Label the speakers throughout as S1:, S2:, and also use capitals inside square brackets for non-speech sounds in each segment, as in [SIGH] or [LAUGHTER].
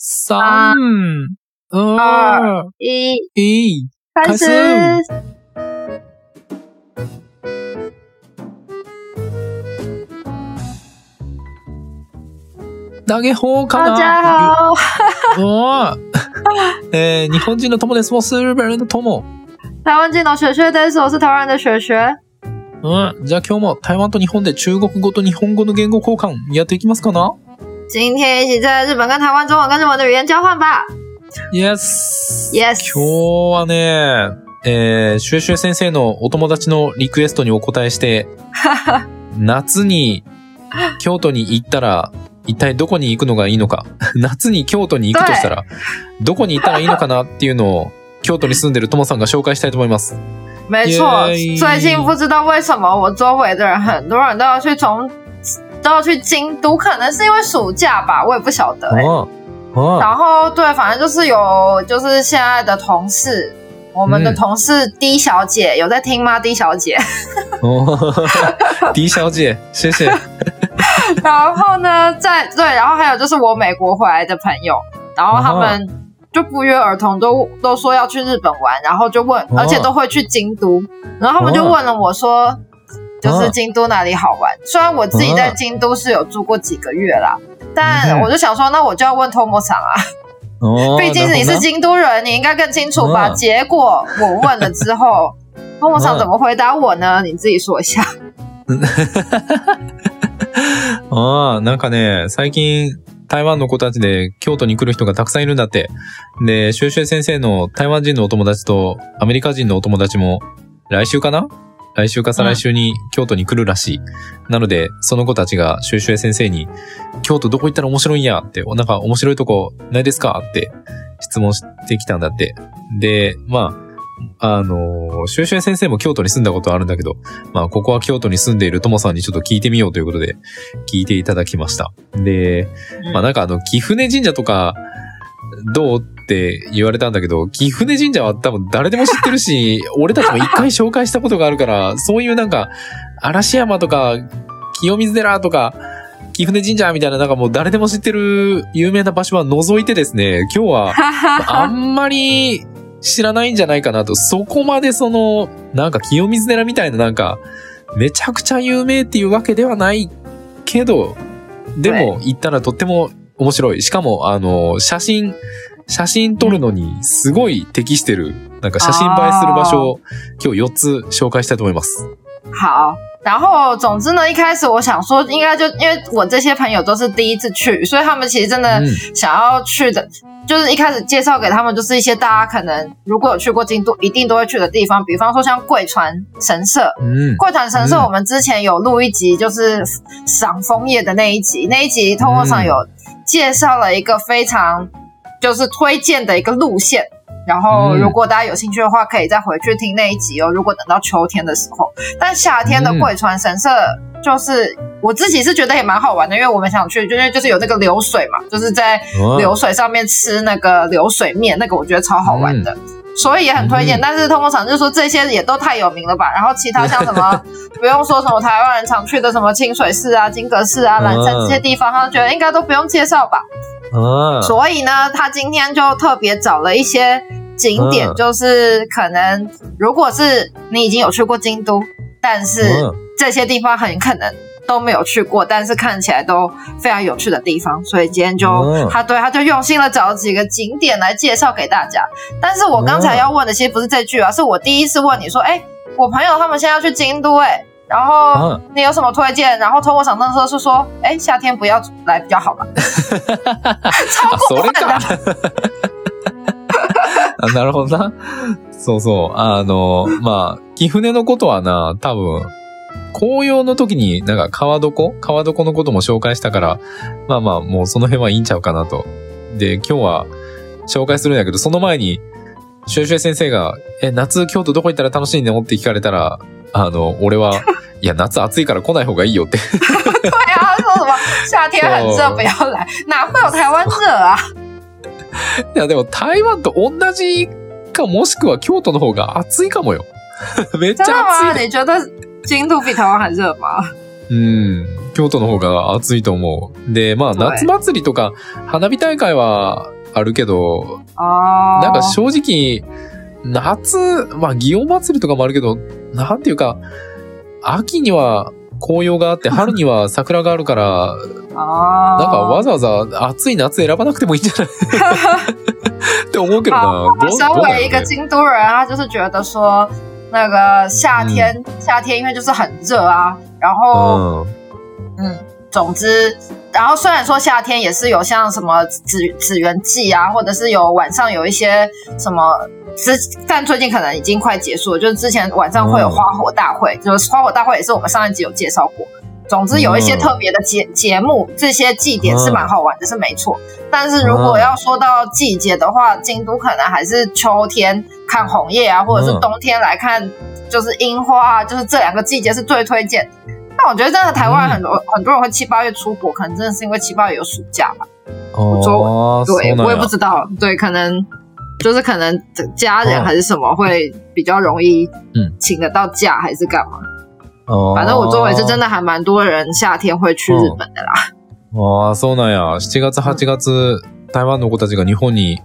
S1: 三、二、
S2: 一，
S1: 一，
S2: 开始。
S1: 投げ方か
S2: 大
S1: な
S2: 家好，
S1: おーえー日本人の友です。我是日本人の友。
S2: 台湾人の雪雪です。我是台湾人的雪雪。
S1: うん。じゃあ今日も台湾と日本で中国語と日本語の言語交換やっていきますかな
S2: 今天一起在日本跟台湾中文跟日文的语言交换吧。
S1: ?Yes!
S2: Yes
S1: 今日はね、えー、シュエシュエ先生のお友達のリクエストにお答えして、[LAUGHS] 夏に京都に行ったら、一体どこに行くのがいいのか。[LAUGHS] 夏に京都に行くとしたら、どこに行ったらいいのかなっていうのを、京都に住んでるともさんが紹介したいと思います。[LAUGHS]
S2: 没错，
S1: 耶
S2: 最近不知道为什么我周围的人很多人都要去从都要去京都，可能是因为暑假吧，我也不晓得、欸。
S1: ああ
S2: 然后对，反正就是有就是现在的同事，我们的
S1: 嗯
S2: 同事 D 小姐、有在听吗？D 小姐。
S1: 哦 [LAUGHS] D 小姐，谢谢。[LAUGHS]
S2: 然后呢，在对，然后还有就是我美国回来的朋友，然后他们就不约而同都都说要去日本玩，然后就问，
S1: 哦
S2: 而且都会去京都，然后他们就问了我说，就是京都哪里好玩？虽然我自己在京都是有住过几个月啦，但
S1: 嗯
S2: 我就想说，那我就要问 Tomo 桑啊，
S1: 哦 [LAUGHS]
S2: 毕竟你是京都人，你应该更清楚吧？
S1: 嗯
S2: 结果我问了之后。[LAUGHS] Tomo 桑怎么回答我呢？你自己说一下。[LAUGHS]
S1: ああ、なんかね、最近、台湾の子たちで京都に来る人がたくさんいるんだって。で、シュエシュエ先生の台湾人のお友達とアメリカ人のお友達も来週かな？来週か再来週に京都に来るらしい。なので、その子たちがシュエシュエ先生に、京都どこ行ったら面白いんや？って、なんか面白いとこないですか？って質問してきたんだって。で、まあ、あの、シュエシュエ先生も京都に住んだことあるんだけど、まあ、ここは京都に住んでいるともさんにちょっと聞いてみようということで、聞いていただきました。で、まあなんかあの、貴船神社とか、どう？って言われたんだけど、貴船神社は多分誰でも知ってるし、[LAUGHS] 俺たちも一回紹介したことがあるから、そういうなんか、嵐山とか、清水寺とか、貴船神社みたいななんかもう誰でも知ってる有名な場所は除いてですね、今日は [LAUGHS] あんまり知らないんじゃないかなと。そこまでその、なんか清水寺みたいななんか、めちゃくちゃ有名っていうわけではないけど、でも行ったらとっても面白い。しかも、あの、写真、写真撮るのにすごい適してる、なんか写真映えする場所を今日4つ紹介したいと思います。
S2: 好，然后总之呢，一开始我想说，应该就因为我这些朋友都是第一次去，所以他们其实真的
S1: 嗯
S2: 想要去的，就是一开始介绍给他们，就是一些大家可能如果有去过京都，一定都会去的地方，比方说像贵船神社。
S1: うん。
S2: 贵船神社，
S1: 嗯
S2: 我们之前有录一集，就是赏枫叶的那一集，那一集通过上有介绍了一个非常就是推荐的一个路线。然后，
S1: 嗯
S2: 如果大家有兴趣的话，可以再回去听那一集哦。如果等到秋天的时候，但夏天的贵船神社，就是我自己是觉得也蛮好玩的，因为我们想去，就是就是有那个流水嘛，就是在流水上面吃那个流水面，那个我觉得超好玩的。所以也很推荐，
S1: 嗯
S2: 但是通过场就说这些也都太有名了吧，然后其他像什么 [LAUGHS] 不用说什么台湾人常去的什么清水寺啊、金阁寺啊、蓝山这些地方，他觉得应该都不用介绍吧。所以呢，他今天就特别找了一些景点，
S1: 嗯
S2: 就是可能如果是你已经有去过京都，但是
S1: 嗯
S2: 这些地方很可能都没有去过，但是看起来都非常有趣的地方，所以今天就、
S1: 嗯
S2: 他对他就用心的找了几个景点来介绍给大家。但是我刚才要问的其实不是这句啊，是我第一次问你说，哎，我朋友他们现在要去京都、哎。然后
S1: 嗯
S2: 你有什么推荐？然后通过场那时候是说，哎，夏天不要来比较好吧？超过分的
S1: なるほどな。そうそう。あの、まあ、貴船のことはな、多分、紅葉の時になんか川床川床のことも紹介したから、まあまあ、もうその辺はいいんちゃうかなと。で、今日は紹介するんだけど、その前に、シュエシュエ先生が、え、夏京都どこ行ったら楽しいの？って聞かれたら、あの、俺は、[LAUGHS] いや、夏暑いから来ない方がいいよって。
S2: 对 [LAUGHS] 啊，什么夏天很热，
S1: 哦
S2: 不要来，哪会有台湾热啊？[LAUGHS]
S1: いや、でも台湾と同じか、もしくは京都の方が暑いかもよ。めっち
S2: 真的
S1: ゃ暑
S2: 吗？
S1: い。
S2: 你觉得京都比台湾还热吗？
S1: うん。京都の方が暑いと思う。で、まあ、
S2: 对
S1: 夏祭りとか、花火大会はあるけど、
S2: 哦，
S1: なんか正直、夏、まあ、祇園祭りとかもあるけど、なんていうか、秋には紅葉があって、[LAUGHS] 春には桜があるから、
S2: 哦，
S1: なんかわざわざ暑い夏選ばなくてもいいんじゃない？[LAUGHS] って思うけどな。
S2: 身为一个京都人，他就是觉得说，那个夏天，
S1: 嗯。
S2: 夏天因为就是很热啊，然后
S1: うん。
S2: 嗯，总之，然后虽然说夏天也是有像什么紫紫园季啊，或者是有晚上有一些什么。之但最近可能已经快结束了，就是之前晚上会有花火大会，就是花火大会也是我们上一集有介绍过。总之有一些
S1: 嗯
S2: 特别的节节目，这些祭典是蛮好玩的，是没错。但是如果
S1: 嗯
S2: 要说到季节的话，京都可能还是秋天看红叶啊，或者是
S1: 嗯
S2: 冬天来看就是樱花啊，就是这两个季节是最推荐。但我觉得真的台湾很多、很多人会七八月出国，可能真的是因为七八月有暑假吧。
S1: ああ、そう
S2: 对，我也
S1: なんや。
S2: 不知道，对，可能就是可能家人
S1: 嗯
S2: 还是什么会比较容易
S1: 嗯
S2: 请得到假，还是干嘛？
S1: あー
S2: 反正我周围是真的还蛮多人夏天会去日本的啦。
S1: ああ、[LAUGHS] そうなんや。7月、8月、台湾の子たちが日本に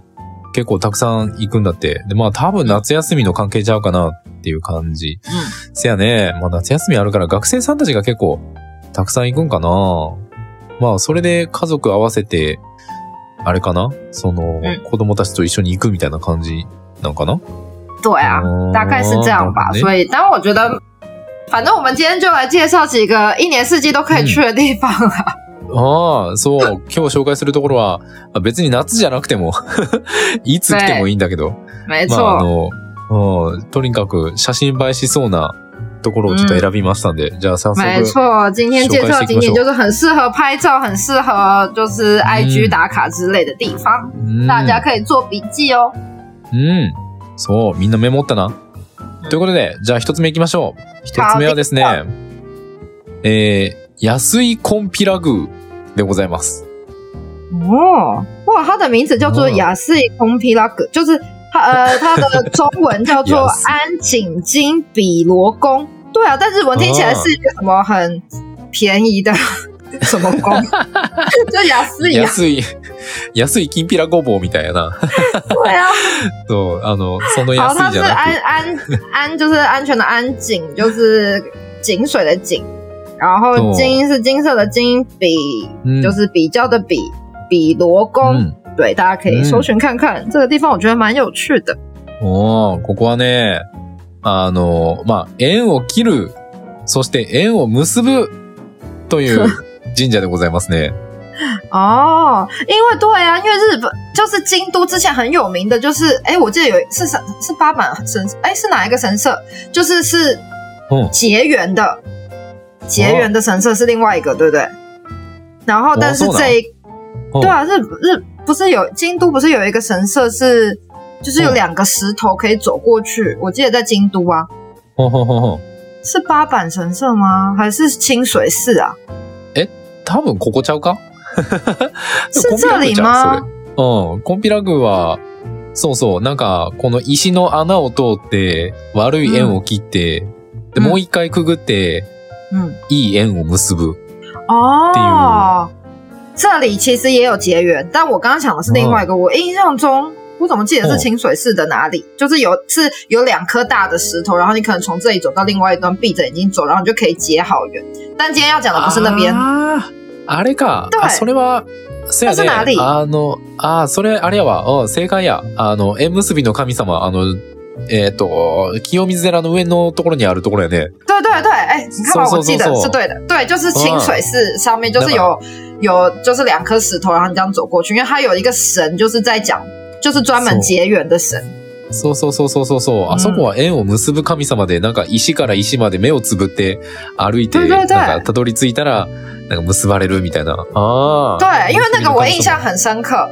S1: 結構たくさん行くんだって。で、まあ多分夏休みの関係ちゃうかなっていう感じ。
S2: 嗯，
S1: せやね。まあ夏休みあるから学生さんたちが結構たくさん行くんかな。まあそれで家族合わせて、あれかな？その、
S2: うん
S1: 子供たちと一緒に行くみたいな感じなのかな？
S2: 对啊，
S1: 哦
S2: 大概是这样吧。所以，但我觉得，反正我们今天就来介绍几个一年四季都可以去的地方啊。
S1: ああ、そう。[LAUGHS] 今日紹介するところは、あ別に夏じゃなくても、[LAUGHS] いつ来てもいいんだけど。
S2: 没
S1: まあ、あ
S2: 错，
S1: の、うん、とにかく写真映えしそうなところをちょっと選びましたんで、じゃあ早速。
S2: 没错。今天介绍的景点就是很适合拍照，很适合就是 IG
S1: 嗯
S2: 打卡之类的地方，
S1: うん
S2: 大家可以做笔记哦。
S1: うん。そう、みんなメモったな。ということで、じゃあ一つ目行きましょう。一つ目はですね、えー、安いコンピラ宮でございます。
S2: 哦，哇，它的名字叫做
S1: 哦
S2: 雅士空皮拉格，就是它呃，它的中文叫做 [LAUGHS] 安井金比罗宫。对啊，但日文听起来是一个什么很便宜的 [LAUGHS] 什么宫，就雅士一样。
S1: 安い、安いきんぴらごぼうみたいな。
S2: 对啊，[LAUGHS]
S1: そう、あの、そのいじゃなく
S2: 安安安，就是安全的安井，就是井水的井，然后
S1: 哦
S2: 金是金色的金，比
S1: うん
S2: 就是比较的比，比罗宫。
S1: うん
S2: 对，大家可以搜寻看看、这个地方，我觉得蛮有趣的。
S1: おーここはね、あの、まあ、縁を切る、そして縁を結ぶという [LAUGHS] 神社でございますね。
S2: 哦，因为对啊，因为日本就是京都之前很有名的，就是哎，我记得有是神是八坂神，哎是哪一个神社？就是是
S1: 嗯
S2: 结缘的，结缘的神社是另外一个，对不对？然后但是这一
S1: うん
S2: 对啊，日日不是有京都不是有一个神社是就是有
S1: 嗯
S2: 两个石头可以走过去，我记得在京都啊，
S1: ほんほんほんほん
S2: 是八坂神社吗？还是清水寺啊？
S1: 多分ここちゃうか
S2: 是这里吗？
S1: う？ん。コンピラ宮は、そうそう、なんか、この石の穴を通って、悪い縁を切って、で、
S2: うん
S1: もう一回くぐって、
S2: 嗯。
S1: いい縁を結ぶ。
S2: 哦，这里其实也有结缘，但我刚刚讲的是另外一个。我印象中，我怎么记得是清水寺的哪里？就是有是有两颗大的石头，然后你可能从这里走到另外一端，闭着眼睛走，然后你就可以结好缘。但今天要讲的不是那边，
S1: あーあれか。
S2: 对
S1: あ、それは、そやね。あの、あー、それ、あれやわ。うん、正解や。あの、縁結びの神様、あの、えっ、と、清水寺の上のところにあるところやね。
S2: 对对对，哎，你看吧，我记得是对的，对，就是清水寺上面就是有有就是两颗石头，然后你这样走过去，因为它有一个神就是在讲，就是专门结缘的神。
S1: そうそうそうそうそうそう。あそこは縁を結ぶ神様で、なんか石から石まで目をつぶって歩いて、なんかたどり着いたら、なんか結ばれるみたいな。ああ。
S2: 对，因为那个我印象很深刻，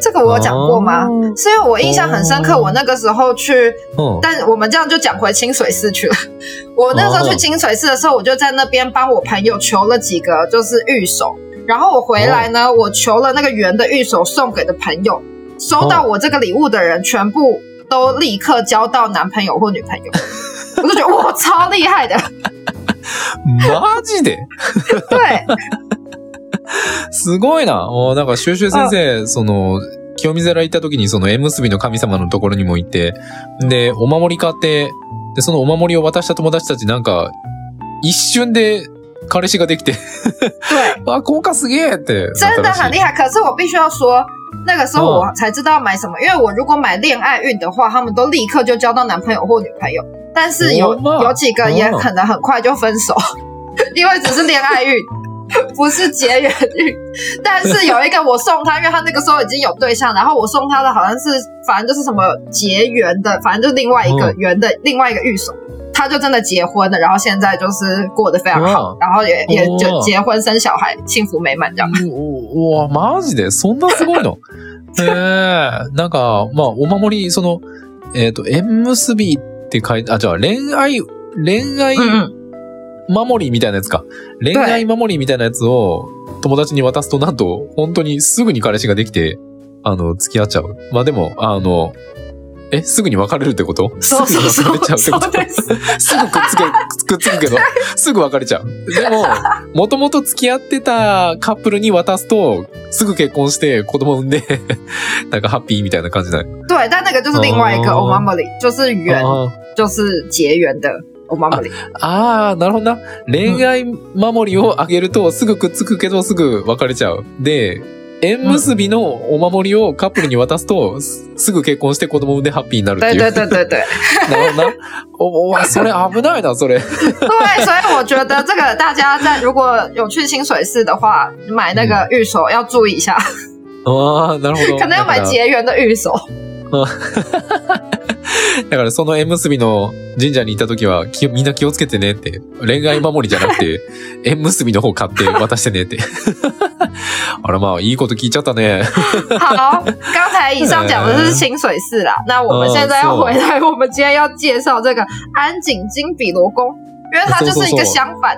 S2: 这个我有讲过吗？
S1: 哦
S2: 是因为我印象很深刻，
S1: 哦
S2: 我那个时候去，
S1: うん。
S2: 但我们这样就讲回清水寺去了。[LAUGHS] 我那时候去清水寺的时候，我就在那边帮我朋友求了几个就是玉手，然后我回来呢，我求了那个圆的玉手送给的朋友，收到我这个礼物的人，全部都立刻交到男朋友或女朋友，[LAUGHS] 我就觉得哇，超厉害的。
S1: マジで
S2: 对，
S1: すごいな。もうなんか、シュウシュウ先生、その、清水寺行った時にその縁結びの神様のところにも行って、で、お守り買って、で、そのお守りを渡した友達たちなんか、一瞬で彼氏ができて、
S2: 对，
S1: あ、効果すげえって。
S2: 真的很厉害。可是我必须要说，那个时候我才知道要买什么，因为我如果买恋爱运的话，他们都立刻就交到男朋友或女朋友，但是有、有几个也可能很快就分手，因为只是恋爱运。[LAUGHS] 不是结缘运，但是有一个我送他，因为他那个时候已经有对象，然后我送他的好像是，反正就是什么结缘的，反正就是另外一个
S1: 嗯
S2: 缘的、另外一个玉手，他就真的结婚了，然后现在就是过得非常好，
S1: 嗯
S2: 然后也也就
S1: 哦
S2: 结婚生小孩，幸福美满这样。
S1: うわ、マジでそんなすごいのへえ。なんか、まあ、お守り、その、えっ、と、縁結びって書いて、あ、じゃあ、恋愛、恋愛
S2: 嗯嗯，
S1: 守りみたいなやつか。恋愛守りみたいなやつを友達に渡すと、なんと、本当にすぐに彼氏ができて、あの、付き合っちゃう。まあでも、あの、え、すぐに別れるってこと？
S2: そうそう
S1: すぐに別れちゃうって
S2: そう。
S1: こと
S2: す。
S1: すぐくっつけ、くっつくけど、すぐ別れちゃう。でも、もともと付き合ってたカップルに渡すと、すぐ結婚して子供産んで、[LAUGHS] なんかハッピーみたいな感じだよ。
S2: 对，但那个就是另外一个
S1: 哦
S2: o m a m o l y 就是缘，
S1: あ
S2: 就是结缘的 o l y
S1: あー、なるほどな。恋愛守りをあげるとすぐくっつくけどすぐ別れちゃう。で、縁結びのお守りをカップルに渡すと、すすぐ結婚して子供産んでハッピーになるっていう。
S2: 对对对对对
S1: なるほどな。お、お、それ危ないな、それ。[LAUGHS]
S2: 对，所以我觉得这个大家在如果有去清水寺的话，买那个玉手要注意一下，[LAUGHS]
S1: ああ、なるほど。
S2: 可能要買
S1: だから
S2: 结缘的玉手。[LAUGHS]
S1: だからその縁結びの神社に行った時は、きみんな気をつけてねって。恋愛守りじゃなくて、[LAUGHS] 縁結びの方買って渡してねって。[LAUGHS] あらまあ、いいこと聞いちゃったね。
S2: 好，刚才以上讲的是清水寺啦，那我们现在要回来，我们今天要介绍这个安井金比罗宫，因为它就是一个相反。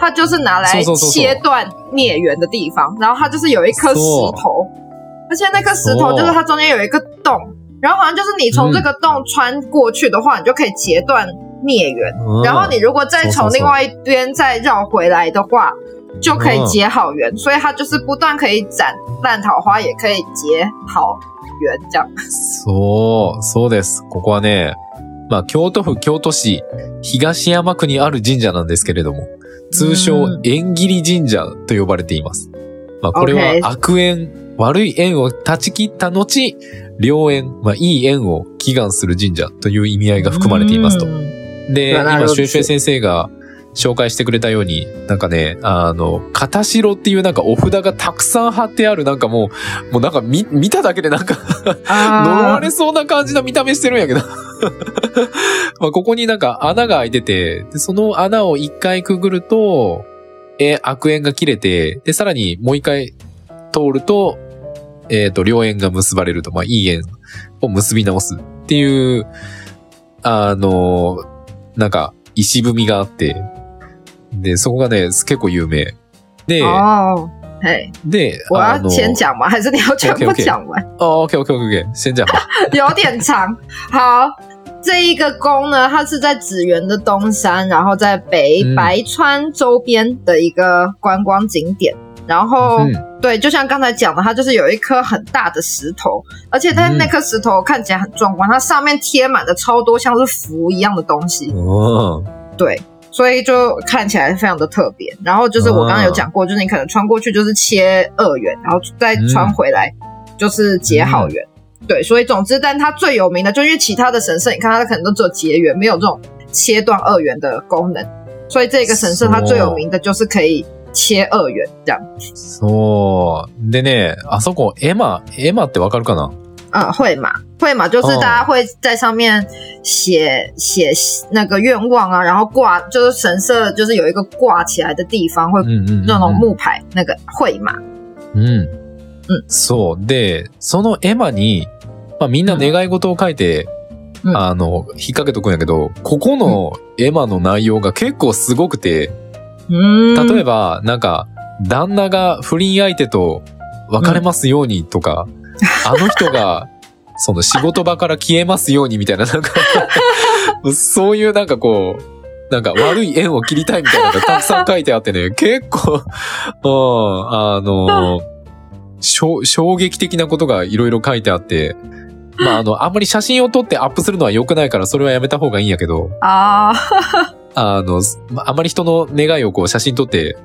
S2: 它就是拿来切断孽缘的地方，然后它就是有一颗石头，而且那颗石头就是它中间有一个洞，然后好像就是你从这个洞穿过去的话，你就可以截断孽缘。然后你如果再从另外一边再绕回来的话，就可以结好缘。所以它就是不断可以斩烂桃花，也可以结好缘，这样。
S1: そう、そうです。ここはね、まあ、京都府京都市東山区にある神社なんですけれども、通称
S2: うん
S1: 縁切り神社と呼ばれています。まあ、これは悪縁、悪い縁を断ち切った後、良縁、まあ、いい縁を祈願する神社という意味合いが含まれていますと。
S2: うん
S1: で、今、シュウシュウ先生が紹介してくれたように、なんかね、あの、片白っていうなんかお札がたくさん貼ってある、なんかもう、もうなんか見、[LAUGHS] 見ただけでなんか呪われそうな感じの見た目してるんやけど。[LAUGHS] まあここになんか穴が開いてて、でその穴を一回くぐると、えー悪縁が切れて、で、さらにもう一回通ると、えっ、ーと、良縁が結ばれると、まあいい縁を結び直すっていう、あの、なんか、石踏みがあって、で、そこがね、結構有名。で、
S2: 哦，嘿，
S1: で、
S2: 我要、先讲吗？还是你要全部
S1: OK，OK
S2: 讲完？
S1: あ、オッケーオッケーオッケー。先讲吧。
S2: 有点长。好，这一个宫呢，它是在紫园的东山，然后在北白川周边的一个观光景点。嗯然后，
S1: 嗯
S2: 对，就像刚才讲的，它就是有一颗很大的石头，而且它
S1: 嗯
S2: 那颗石头看起来很壮观，它上面贴满了超多像是符一样的东西。
S1: 哦，
S2: 对，所以就看起来非常的特别。然后就是我刚刚有讲过，就是你可能穿过去就是切二元，然后再穿回来就是结好缘。对，所以总之，但它最有名的，就因为其他的神社，你看它可能都只有结缘，没有这种切断二元的功能。所以这个神社它最有名的就是可以切二元这样。
S1: そう。でね、あそこ、エマ、エマってわかるかな？
S2: 嗯，会嘛，会嘛，就是
S1: 哦
S2: 大家会在上面写写那个愿望啊，然后挂，就是神社就是有一个挂起来的地方会那种木牌，那个会嘛，
S1: うん。
S2: うん
S1: そう。で、そのエマに、まあみんな願い事を書いて、
S2: うん
S1: あの、引っ掛けとくんやけど、ここのエマの内容が結構すごくて、
S2: 嗯，
S1: 例えば、なんか、旦那が不倫相手と別れますようにとか、[LAUGHS] あの人が、その仕事場から消えますようにみたいな、なんか、そういうなんかこう、なんか悪い縁を切りたいみたいなのがたくさん書いてあってね、[LAUGHS] 結構、うん、あの、衝衝撃的なことがいろいろ書いてあって、まあ、あの、あんまり写真を撮ってアップするのは良くないから、それはやめた方がいいんやけど、
S2: 啊，
S1: あの、まあまり人の願いをこう写真撮って、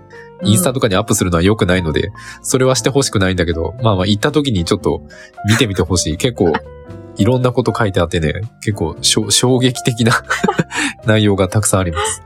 S1: インスタとかにアップするのは良くないので、それはしてほしくないんだけど、まあまあ行った時にちょっと見てみてほしい。結構、いろんなこと書いてあってね、結構衝撃的な [LAUGHS] 内容がたくさんあります。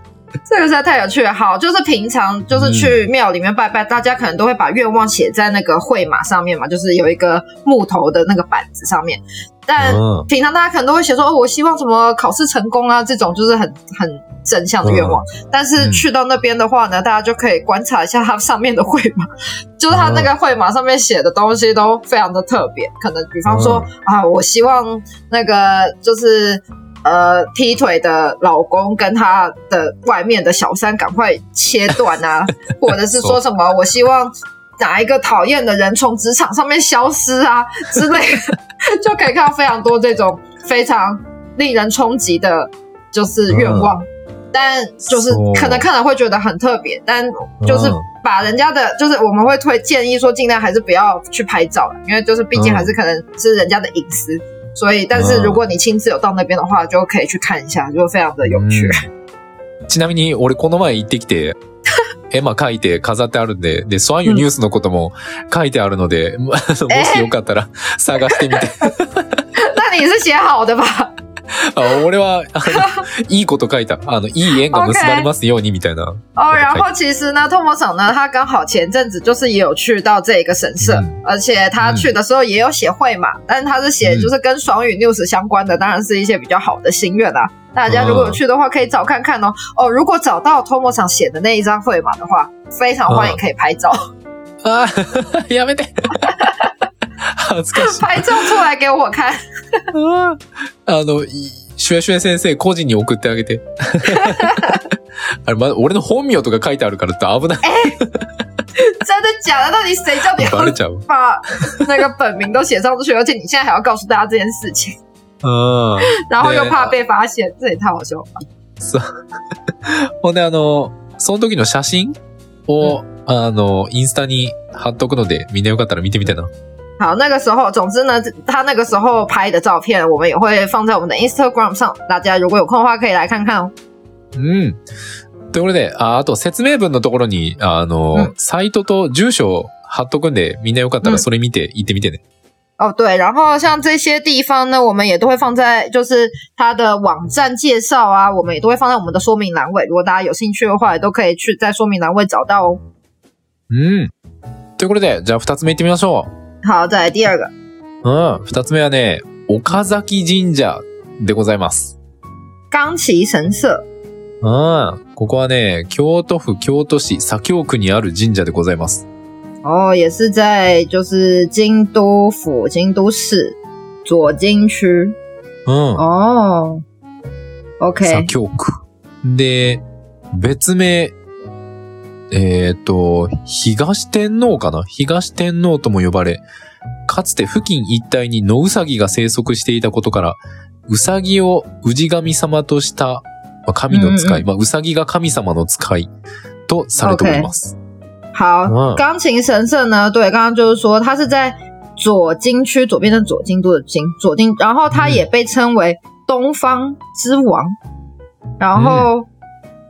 S2: 这个实在太有趣了。好，就是平常就是去庙里面拜拜，大家可能都会把愿望写在那个会马上面嘛，就是有一个木头的那个板子上面。但
S1: 嗯
S2: 平常大家可能都会写说，哦，我希望什么考试成功啊，这种就是很很正向的愿望。但是
S1: 嗯
S2: 去到那边的话呢，大家就可以观察一下它上面的会马，[LAUGHS] 就是它那个会马上面写的东西都非常的特别。可能比方说、啊，我希望那个就是呃劈腿的老公跟他的外面的小三赶快切断啊，[LAUGHS] 或者是说什么我希望哪一个讨厌的人从职场上面消失啊之类的，就可以看到非常多这种非常令人冲击的，就是愿望。但就是
S1: 哦
S2: 可能看了会觉得很特别，但就是
S1: 嗯
S2: 把人家的，就是我们会推建议说，尽量还是不要去拍照了，因为就是毕竟
S1: 嗯
S2: 还是可能是人家的隐私。所以，但是
S1: 嗯
S2: 如果你亲自有到那边的话，就可以去看一下，就非常的有趣。
S1: ちなみに、俺この前行ってきて、[LAUGHS] 絵馬書いて飾ってあるんで、で、そういうニュースのことも書いてあるので、もしよかったら探してみて。[LAUGHS]
S2: 那你是写好的吧？
S1: あ俺は、いいこと書いた。あの、いい縁が結ばれますように、みたいな。[LAUGHS]
S2: 哦，然后其实呢，呢，他刚好前阵子就是也有去到这一个神社，
S1: 嗯
S2: 而且他去的时候也有写会嘛，但是他是写
S1: 嗯
S2: 就是跟双语 news 相关的，当然是一些比较好的心愿啦。大家如果有去的话，可以找看看哦。哦，如果找到写的那一张会码的话，非常欢迎可以拍照，
S1: やめて。[LAUGHS] 恥ずかしい。
S2: 拍照出来给我看。
S1: あの、いシュエシュエ先生個人に送ってあげて。[LAUGHS] あれ、ま、俺の本名とか書いてあるからって危ない。
S2: 真的假的？到底谁叫你。[LAUGHS] 把那个本名都写上去？而且你现在还要告诉大家这件事情，[LAUGHS]
S1: うん。
S2: 然后又怕被发现，这也太好笑了吧。
S1: そう。ほんで、あの、その時の写真を、あの、インスタに貼っとくので、みんなよかったら見てみてな。
S2: 好，那个时候，总之呢，他那个时候拍的照片，我们也会放在我们的 Instagram 上，大家如果有空的话，可以来看看哦。
S1: うん。ということで、ああと説明文のところに、あの、
S2: うん
S1: サイトと住所を貼っとくんで、みんなよかったらそれ見て行ってみてね。
S2: 哦，对，然后像这些地方呢，我们也都会放在就是它的网站介绍啊，我们也都会放在我们的说明栏位。如果大家有兴趣的话，也都可以去在说明栏位找到哦。
S1: うん。ということで、じゃあ二つ目行ってみましょ
S2: 好，再来第二个，
S1: う。うん。二つ目はね、岡崎神社でございます。
S2: 冈崎神社。
S1: うん。ここはね、京都府京都市左京区にある神社でございます。
S2: 哦，也是在就是京都府京都市左京区。
S1: うん。
S2: 哦，OK，
S1: 左京区。で、別名、えっ、と、東天皇かな？東天皇とも呼ばれ、かつて付近一帯に野ウサギが生息していたことから、ウサギを氏神様としたまあ神の使い、
S2: うんうん
S1: まあ、ウサギが神様の使いとされております。
S2: 好，
S1: 嗯
S2: 钢琴神社呢？对，刚刚就是说它是在左京区左边的左京都的京左京，然后它也被称为东方之王。然后、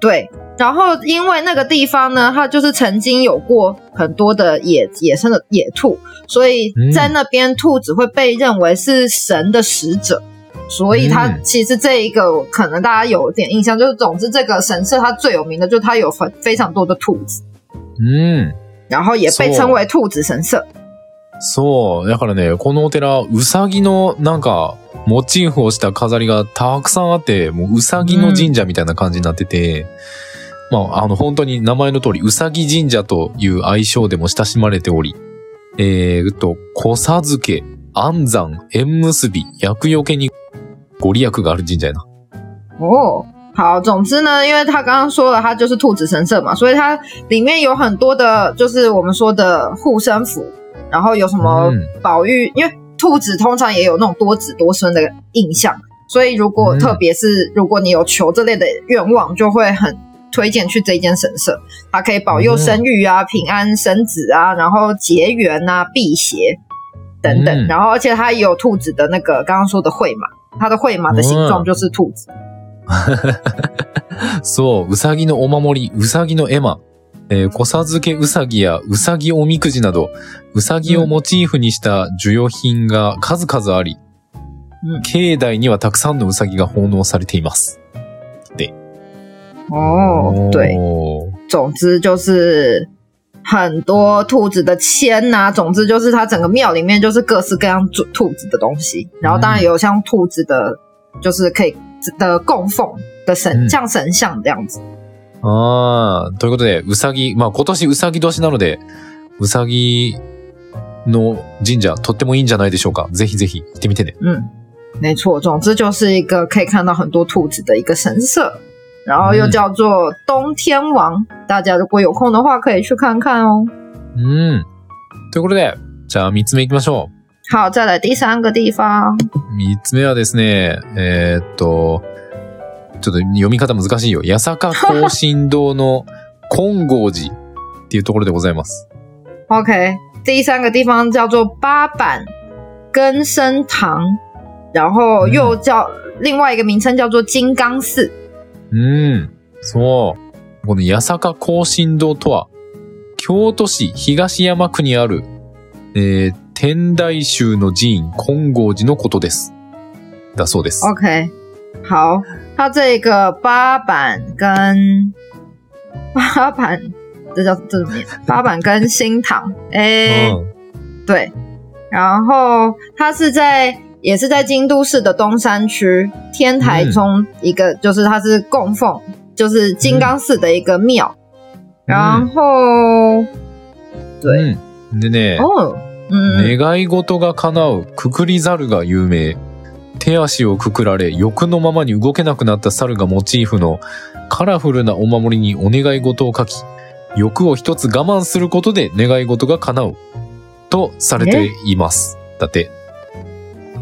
S2: 对，然后因为那个地方呢，它就是曾经有过很多的野野生的野兔，所以
S1: 嗯
S2: 在那边兔子会被认为是神的使者。所以它
S1: 嗯
S2: 其实这一个可能大家有点印象，就是总之这个神社它最有名的就是它有很非常多的兔子。
S1: 嗯。
S2: 然后也被称为兔子神社。
S1: そう。だからね、このお寺、ウサギのなんか、モチーフをした飾りがたくさんあって、もうウサギの神社みたいな感じになってて、まあ、あの、本当に名前の通り、ウサギ神社という愛称でも親しまれており、えーっと、小佐漬け、安産、縁結び、厄除けにご利益がある神社やな。
S2: 哦，好，总之呢，因为他刚刚说了，它就是兔子神社嘛，所以它里面有很多的，就是我们说的护身符，然后有什么
S1: 嗯
S2: 宝玉，因为兔子通常也有那种多子多孙的印象，所以如果
S1: 嗯
S2: 特别是如果你有求这类的愿望，就会很推荐去这一间神社，它可以保佑生育啊、平安生子啊，然后结缘啊、辟邪等等。
S1: 嗯
S2: 然后而且它也有兔子的那个刚刚说的会马，它的会马的形状就是兔子。[LAUGHS]
S1: そう、うさぎのお守り、うさぎの絵馬、えー、子授けうさぎやうさぎおみくじなど、うさぎをモチーフにした授与品が数々あり、
S2: うん。
S1: 境内にはたくさんのうさぎが奉納されています。
S2: 哦，对，
S1: おー。
S2: 总之就是很多兔子的签呐、总之就是它整个庙里面就是各式各样兔兔子的东西，然后当然也有像兔子的，就是可以的供奉的神，
S1: 嗯
S2: 像神像这样子。
S1: ああ、ということで、うさぎ、まあ今年うさぎ年なので、うさぎの神社とってもいいんじゃないでしょうか。ぜひぜひ行ってみてね。
S2: 嗯，没错，总之就是一个可以看到很多兔子的一个神社，然后又
S1: 嗯
S2: 叫做东天王，大家如果有空的话可以去看看哦。
S1: うん。ということで、じゃあ三つ目行きましょう。
S2: 好，再来第三个地方，
S1: 三つ目はですね、えーっと、ちょっと読み方難しいよ。八坂庚申堂の金剛寺っていうところでございます。
S2: OK，第三个地方叫做八坂根生堂，然后又叫、另外一个名称叫做金刚寺。
S1: うん。そう。この八坂庚申堂とは、京都市東山区にある、えー天台宗の寺院金剛寺のことです。だそうです。
S2: OK，好，它这个八坂跟八坂，这叫这怎么念？八坂跟新堂，哎、
S1: うん。
S2: 对，然后它是在也是在京都市的东山区天台中一个，就是它是供奉，就是金刚寺的一个庙。然后，对，
S1: うん。で願い事が叶うくくり猿が有名。手足をくくられ、欲のままに動けなくなった猿がモチーフのカラフルなお守りにお願い事を書き、欲を一つ我慢することで願い事が叶う。とされています。だって。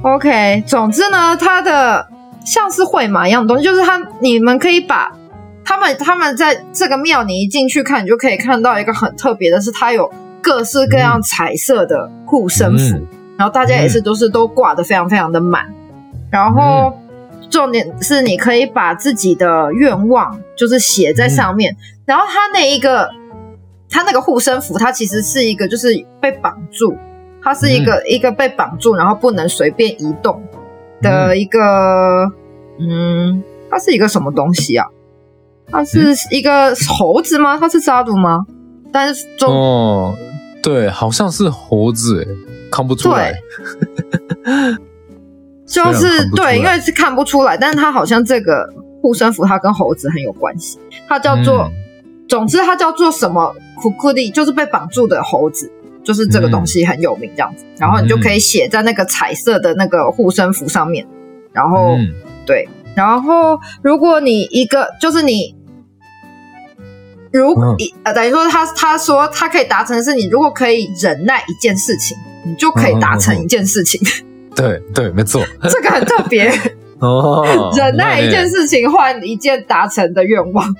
S2: OK，总之呢，它的像是会马一样的东西，就是它，你们可以把他们他们在这个庙，你一进去看，你就可以看到一个很特别的是，它有各式各样彩色的护身符，
S1: 嗯
S2: 然后大家也是都是都挂的非常非常的满，然后。重点是你可以把自己的愿望就是写在上面，然后它那一个，它那个护身符，它其实是一个就是被绑住，它是一个、一个被绑住，然后不能随便移动的一个，嗯，它是一个什么东西啊？它是一个猴子吗？它是杀毒吗？但是中、
S1: 哦，对，好像是猴子，诶看不出来。[LAUGHS]
S2: 就是对，因为是看不出来，但是它好像这个护身符它跟猴子很有关系，它叫做，
S1: 嗯。
S2: 总之它叫做什么库库利，就是被绑住的猴子，就是这个东西很有名这样子，然后你就可以写在那个彩色的那个护身符上面，然后、
S1: 嗯。
S2: 对，然后如果你一个就是你。如
S1: 嗯
S2: 一呃，等于说他他说他可以达成的是，你如果可以忍耐一件事情，你就可以达成一件事情。
S1: 对对，没错。[LAUGHS]
S2: 这个很特别，[LAUGHS]
S1: 哦
S2: 忍耐一件
S1: 事。
S2: 事情换一件达成的愿望。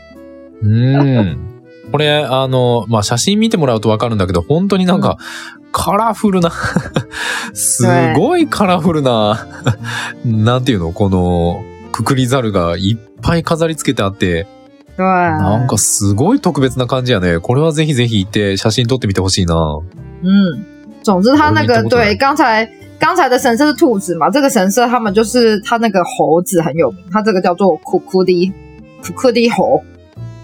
S1: うん。これ、あの、まあ、写真見てもらうとわかるんだけど、本当になんか、カラフルな、[LAUGHS] すごいカラフルな、なんていうの？この、くくり猿がいっぱい飾り付けてあって、
S2: 对，
S1: なんかすごい特別な感じやね。これはぜひぜひ行って写真撮ってみてほしいな。
S2: 嗯，总之他那个对刚才刚才的神社是兔子嘛，这个神社他们就是他那个猴子很有名，他这个叫做库库利库库利猴，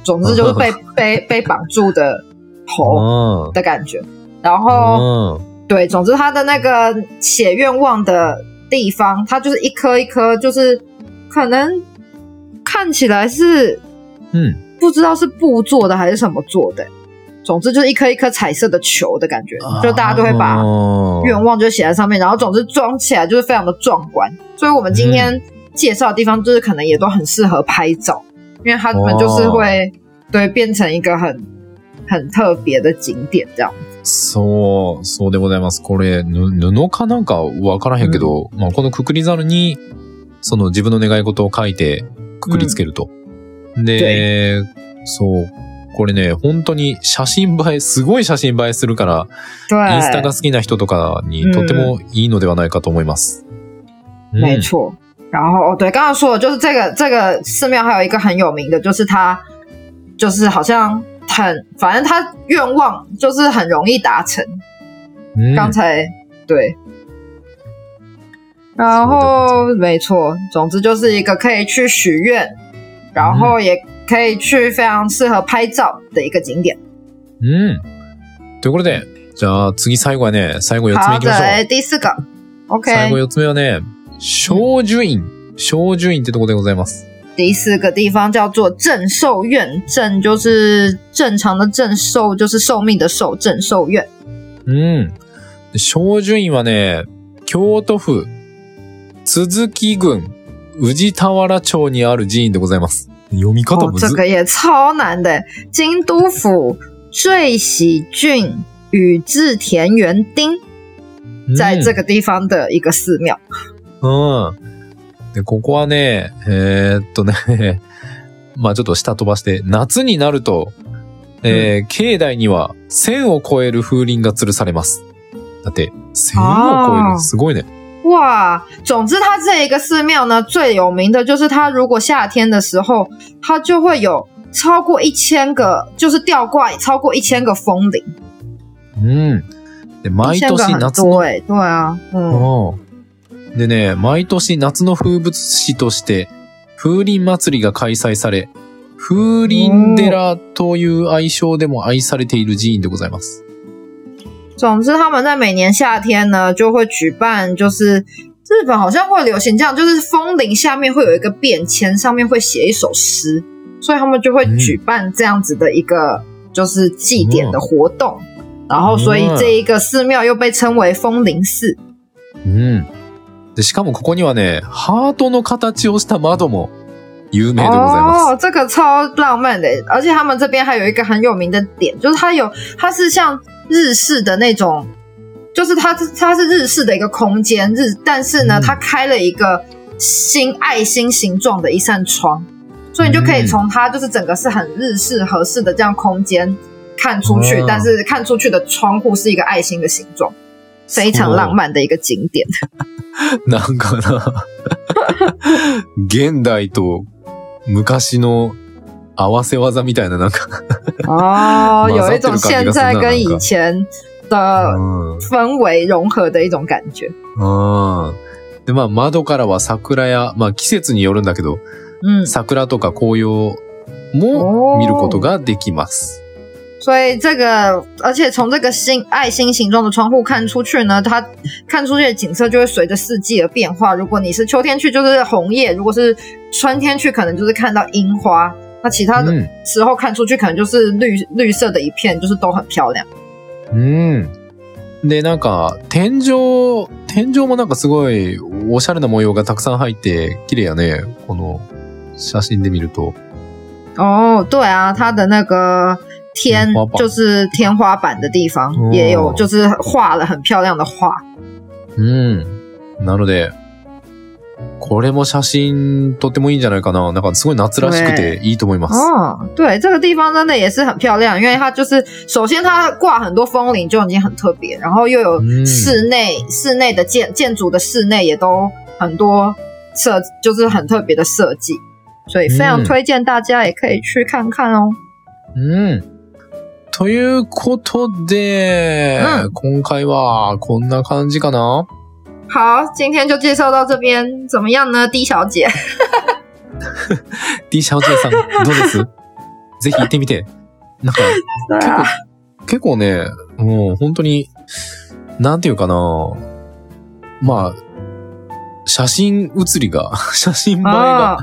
S2: 总之就是被 [LAUGHS] 被被绑住的猴
S1: うん。
S2: 的感觉。然后
S1: うん。
S2: 对，总之他的那个写愿望的地方，它就是一颗一颗，就是可能看起来是
S1: うん。
S2: 不知道是布做的还是什么做的，总之就是一颗一颗彩色的球的感觉，就大家都会把
S1: 哦
S2: 愿望就写在上面，然后总之装起来就是非常的壮观。所以我们今天介绍的地方，就是可能也都很适合拍照，因为他们就是会、对变成一个很很特别的景点这样。
S1: そう、そうでございます。これ、ぬ布かなんかわからへんけど、まあ、このくくり猿に、その自分の願い事を書いてくくりつけると。で、そう。これね、本当に写真映え、すごい写真映えするから、インスタが
S2: 对，
S1: 好きな人とかにとてもいいのではないかと思います。うん
S2: 没错。然后哦，对，刚刚说的就是这个这个寺庙还有一个很有名的，就是它就是好像很，反正他愿望就是很容易达成。
S1: うん
S2: 刚才对，然后没错，总之就是一个可以去许愿，然后也可以去非常适合拍照的一个景点。
S1: うん。ということで、じゃあ次最後はね、最後4つ目
S2: 好
S1: いきましょう。
S2: 的，第四个
S1: 最後，OK，4 つ目はね、小樹院。小樹院ってとこでございます。
S2: 第四个地方叫做正寿院，正就是正常的正，寿就是寿命的寿，正寿院。
S1: うん。で小樹院はね、京都府鈴木郡宇治田原町にある寺院でございます。読み方
S2: 哦，
S1: むずっ。
S2: 这个也超难的，京都府坠喜郡宇治田园町，在这个地方的一个寺庙。
S1: うん。うん。で、ここはね、えーっとね、[LAUGHS] まあちょっと下飛ばして、夏になると、えー境内には1000を超える風鈴が吊るされます。だって、1000を超える。すごいね。
S2: 哇，总之它这一个寺庙呢，最有名的就是它如果夏天的时候，它就会有超过一千个，就是吊挂超过一千个风铃，
S1: うん。で、毎年夏の
S2: 多哎、对啊，嗯，
S1: うん。でね、毎年夏の風物詩として、風鈴祭りが開催され、風鈴寺という愛称でも愛されている寺院でございます。
S2: 总之他们在每年夏天呢就会举办，就是日本好像会流行这样，就是风铃下面会有一个便签，上面会写一首诗，所以他们就会
S1: 嗯
S2: 举办这样子的一个就是祭典的活动。然后，所以这一个寺庙又被称为风铃寺。
S1: うん。で、しかもここにはね、ハートの形をした窓も有名でございます。
S2: 哦，这个超浪漫的，而且他们这边还有一个很有名的点，就是它有它是像 日式的那种，就是它是它是日式的一个空间日，但是呢，
S1: 嗯
S2: 它开了一个心爱心形状的一扇窗，所以你就可以
S1: 嗯
S2: 从它就是整个是很日式合适的这样空间看出去，
S1: 哦
S2: 但是看出去的窗户是一个爱心的形状。非常浪漫的一个景点，
S1: なんかな、[LAUGHS] 現代と昔の 合わせ技みたいななんか、
S2: 哦，
S1: 马上
S2: 有一种现在跟以前的
S1: うん。
S2: 氛围融合的一种感觉。
S1: うん。で、まあ、窓からは桜や、まあ、季節によるんだけど、
S2: 嗯，
S1: 桜とか紅葉も見ることができます。
S2: 所以这个，而且从这个心爱心形状的窗户看出去呢，它看出去的景色就会随着四季而变化。如果你是秋天去，就是红叶；如果是春天去，可能就是看到樱花。那其他的
S1: うん。
S2: 时候看出去，可能就是绿绿色的一片，就是都很漂亮。
S1: うん。で、なんか、天井、天井もなんかすごい、おしゃれな模様がたくさん入って、綺麗やね。この、写真で見ると。
S2: 哦，对啊，它的那个天就是天花板的地方、
S1: 哦
S2: 也有，就是画了很漂亮的画。
S1: うん。なので、これも写真とってもいいんじゃないかな。なんかすごい夏らしくていいと思います。
S2: 哦，对，这个地方真的也是很漂亮，因为它就是首先它挂很多风铃就已经很特别，然后又有
S1: 嗯
S2: 室内、室内的建建筑的室内也都很多设，就是很特别的设计，所以非常
S1: 嗯
S2: 推荐大家也可以去看看哦。
S1: うん。ということで、
S2: うん
S1: 今回はこんな感じかな
S2: 好，今天就介绍到这边，怎么样呢，D 小姐？[LAUGHS]
S1: ?D 小姐さん、どうです？ぜひ行ってみて。なんか、[LAUGHS] 結構ね、もう本当に、なんていうかな。まあ、写真写りが、[LAUGHS] 写真映えが、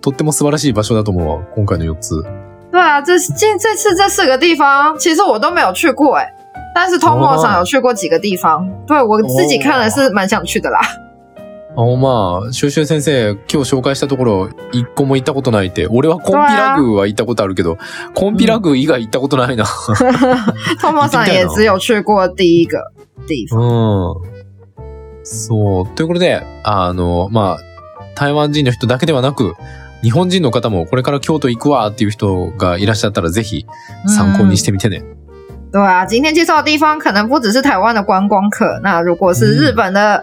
S1: とっても素晴らしい場所だと思うわ。今回の4つ。
S2: 对啊，这这这次这四个地方，其实我都没有去过哎，但是 Tomo 上有去过几个地方，对我自己看了是蛮想去的啦。
S1: あのまあ、シュウシュウ先生、今日紹介したところ、一個も行ったことないって。俺はコンピラ宮は行ったことあるけど、[LAUGHS] コンピラ宮以外行ったことないな。[LAUGHS]
S2: Tomo 上也只有去过第一个地方。
S1: うん。そう。ということで、あの、まあ、台湾人の人だけではなく、日本人の方もこれから京都行くわっていう人がいらっしゃったらぜひ参考にしてみてね。
S2: 对啊，今天介绍的地方可能不只是台湾的观光客，那如果是日本的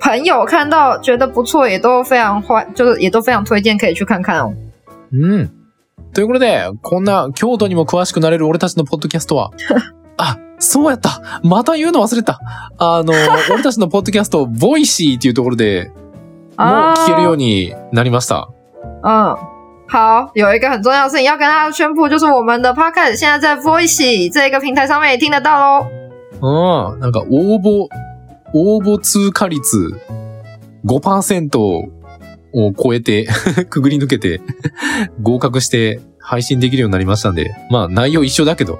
S2: 朋友看到觉得不错，也都非常欢，就是也都非常推荐可以去看看哦。
S1: うん。ということで、こんな京都にも詳しくなれる俺たちのポッドキャストは、[LAUGHS] あ、そうやったまた言うの忘れたあの、[LAUGHS] 俺たちのポッドキャスト、 Voicy っていうところで、もう聞けるようになりました。
S2: 嗯，好，有一个很重要的事情要跟大家宣布，就是我们的 podcast 现在在 Voicy 这个平台上面也听得到喽。
S1: うん。なんか応募、応募通過率5%を超えて、くぐり抜けて、合格して配信できるようになりましたんで、まあ内容一緒だけど、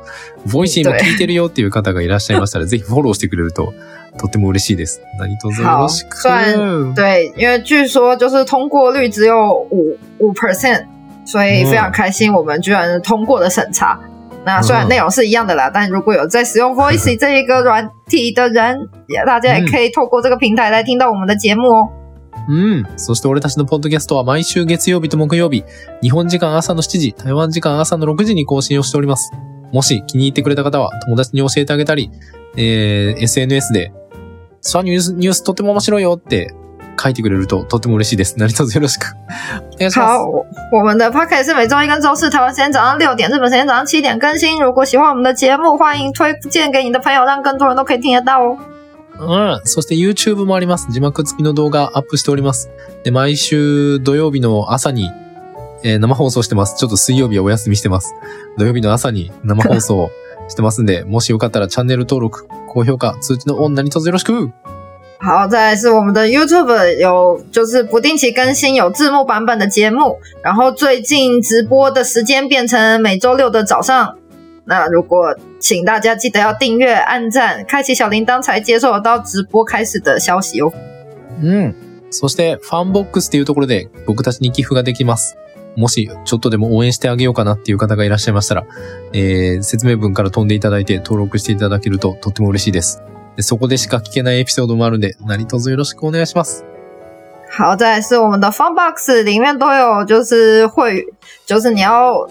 S1: Voicy も聞いてるよっていう方がいらっしゃいましたら、ぜひフォローしてくれると、とっても嬉しいです。何卒よろしく。
S2: 虽然对，因为据说就是通过率只有五五 percent，所以非常开心，我们居然通过了审查。那虽然内容是一样的啦，但如果有在使用 Voice [LAUGHS] 这一个软体的人，也大家也可以透过这个平台来听到我们的节目哦。
S1: うん。そして俺たちのポッドキャストは毎週月曜日と木曜日、日本時間朝の7時、台湾時間朝の6時に更新をしております。もし気に入ってくれた方は友達に教えてあげたり、えー、SNS で、さあニュース、ニュースとても面白いよって書いてくれるととっても嬉しいです。何卒よろしく。お願いします。
S2: 好，我我们的 podcast 是每周一跟周四台湾时间早上六点，日本时间早上七点更新。如果喜欢我们的节目，欢迎推荐给你的朋友，让更多人都可以听得到哦。
S1: うん。そして YouTube もあります。字幕付きの動画アップしております。で、毎週土曜日の朝に、えー生放送してます。ちょっと水曜日はお休みしてます。土曜日の朝に生放送してますんで、もしよかったらチャンネル登録、高評価、通知のオン何卒よろしく
S2: 好，再来是我们的 YouTube 有就是不定期更新有字幕版本的节目，然后最近直播的时间变成每周六的早上。那如果请大家记得要订阅、按赞、开启小铃铛，才接受到直播开始的消息哦。
S1: うん。そして、ファンボックスっていうところで僕たちに寄付ができます。もし、ちょっとでも応援してあげようかなっていう方がいらっしゃいましたら、えー、説明文から飛んでいただいて登録していただけるととっても嬉しいです。でそこでしか聞けないエピソードもあるんで、何卒よろしくお願いします。
S2: 好，再来是我们的 Funbox 里面都有，就是会，就是你要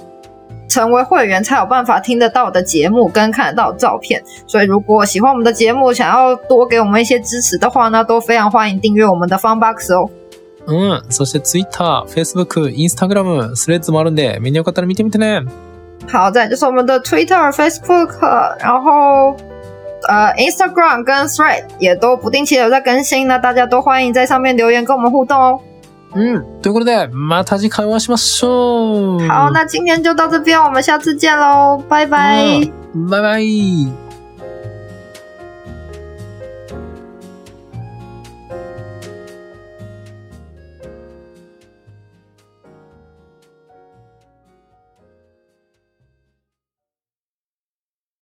S2: 成为会员才有办法听得到的节目跟看得到的照片。所以如果喜欢我们的节目，想要多给我们一些支持的话呢，都非常欢迎订阅我们的 Funbox 哦。
S1: うん。そして Twitter、Facebook、Instagram、スレッズもあるんで、みんなよかったら見てみてね。
S2: 好，再来就是我们的 Twitter、Facebook，然后呃 Instagram 跟 Thread 也都不定期的有在更新，那大家都欢迎在上面留言跟我们互动哦。
S1: うん。ということで、また次回お会いしましょう。
S2: 好，那今天就到这边，我们下次见喽，拜拜。
S1: うんバイバイ。